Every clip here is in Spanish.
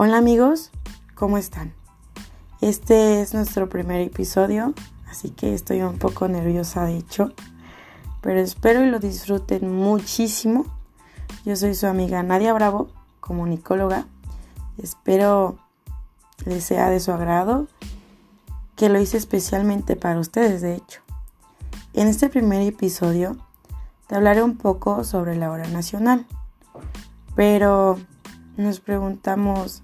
Hola amigos, ¿cómo están? Este es nuestro primer episodio, así que estoy un poco nerviosa de hecho, pero espero y lo disfruten muchísimo. Yo soy su amiga Nadia Bravo, comunicóloga. Espero les sea de su agrado, que lo hice especialmente para ustedes, de hecho. En este primer episodio te hablaré un poco sobre la hora nacional, pero nos preguntamos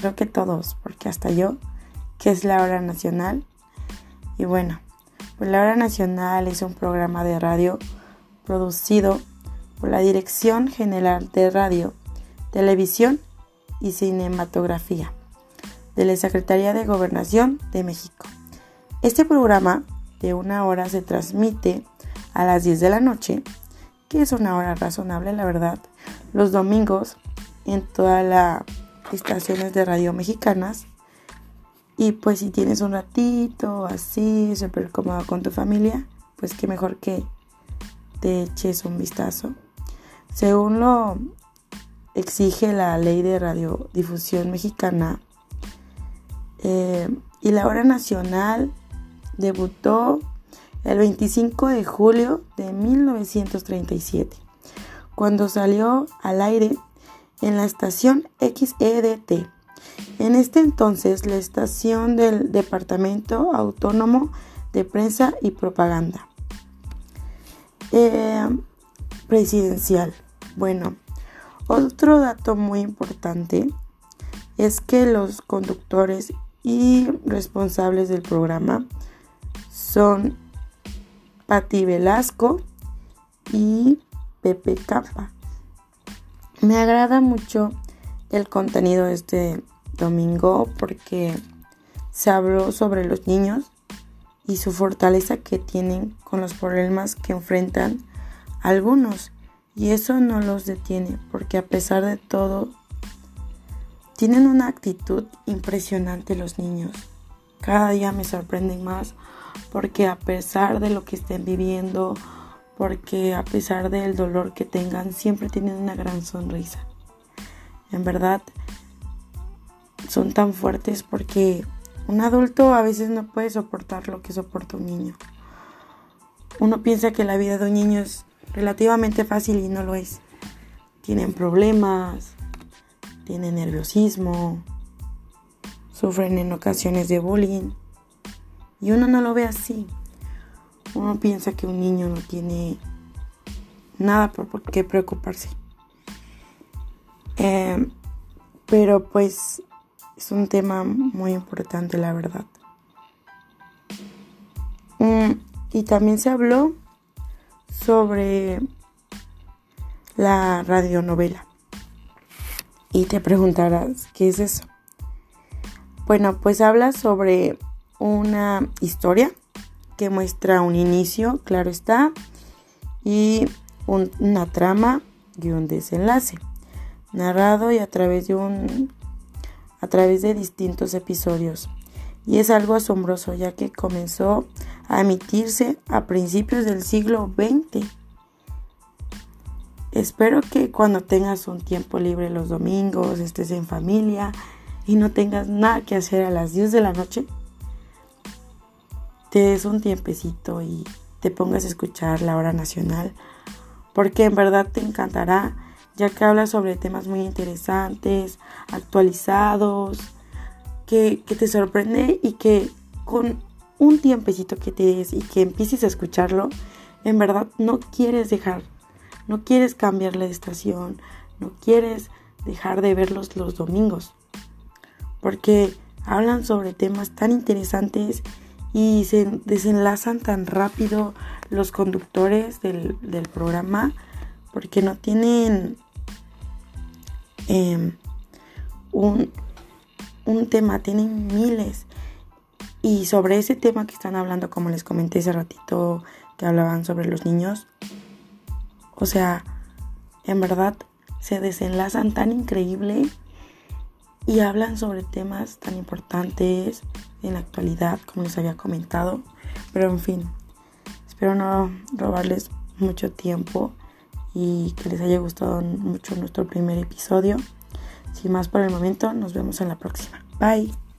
creo que todos, porque hasta yo, ¿qué es la hora nacional? Y bueno, pues la hora nacional es un programa de radio producido por la Dirección General de Radio, Televisión y Cinematografía de la Secretaría de Gobernación de México. Este programa de una hora se transmite a las 10 de la noche, que es una hora razonable, la verdad, los domingos en toda la estaciones de radio mexicanas. Y pues si tienes un ratito así, súper cómodo con tu familia, pues qué mejor que te eches un vistazo. Según lo exige la ley de radiodifusión mexicana, eh, y la hora nacional debutó el 25 de julio de 1937, cuando salió al aire en la estación XEDT. En este entonces, la estación del Departamento Autónomo de Prensa y Propaganda. Eh, presidencial. Bueno, otro dato muy importante es que los conductores y responsables del programa son Patti Velasco y Pepe Capa. Me agrada mucho el contenido este domingo porque se habló sobre los niños y su fortaleza que tienen con los problemas que enfrentan algunos. Y eso no los detiene porque a pesar de todo tienen una actitud impresionante los niños. Cada día me sorprenden más porque a pesar de lo que estén viviendo, porque a pesar del dolor que tengan, siempre tienen una gran sonrisa. En verdad, son tan fuertes porque un adulto a veces no puede soportar lo que soporta un niño. Uno piensa que la vida de un niño es relativamente fácil y no lo es. Tienen problemas, tienen nerviosismo, sufren en ocasiones de bullying y uno no lo ve así. Uno piensa que un niño no tiene nada por qué preocuparse. Eh, pero pues es un tema muy importante, la verdad. Mm, y también se habló sobre la radionovela. Y te preguntarás, ¿qué es eso? Bueno, pues habla sobre una historia que muestra un inicio, claro está, y una trama y un desenlace, narrado y a través de un a través de distintos episodios. Y es algo asombroso ya que comenzó a emitirse a principios del siglo XX. Espero que cuando tengas un tiempo libre los domingos, estés en familia y no tengas nada que hacer a las 10 de la noche, te des un tiempecito y te pongas a escuchar la hora nacional, porque en verdad te encantará, ya que habla sobre temas muy interesantes, actualizados, que, que te sorprende y que con un tiempecito que te des y que empieces a escucharlo, en verdad no quieres dejar, no quieres cambiarle de estación, no quieres dejar de verlos los domingos, porque hablan sobre temas tan interesantes y se desenlazan tan rápido los conductores del, programa porque no tienen em, un, un tema, tienen miles. Y sobre ese tema que están hablando, como les comenté hace ratito, que hablaban sobre los niños, o sea, en verdad se desenlazan tan increíble y hablan sobre temas tan importantes en la actualidad, como les había comentado. Pero en fin, espero no robarles mucho tiempo y que les haya gustado mucho nuestro primer episodio. Sin más por el momento, nos vemos en la próxima. Bye.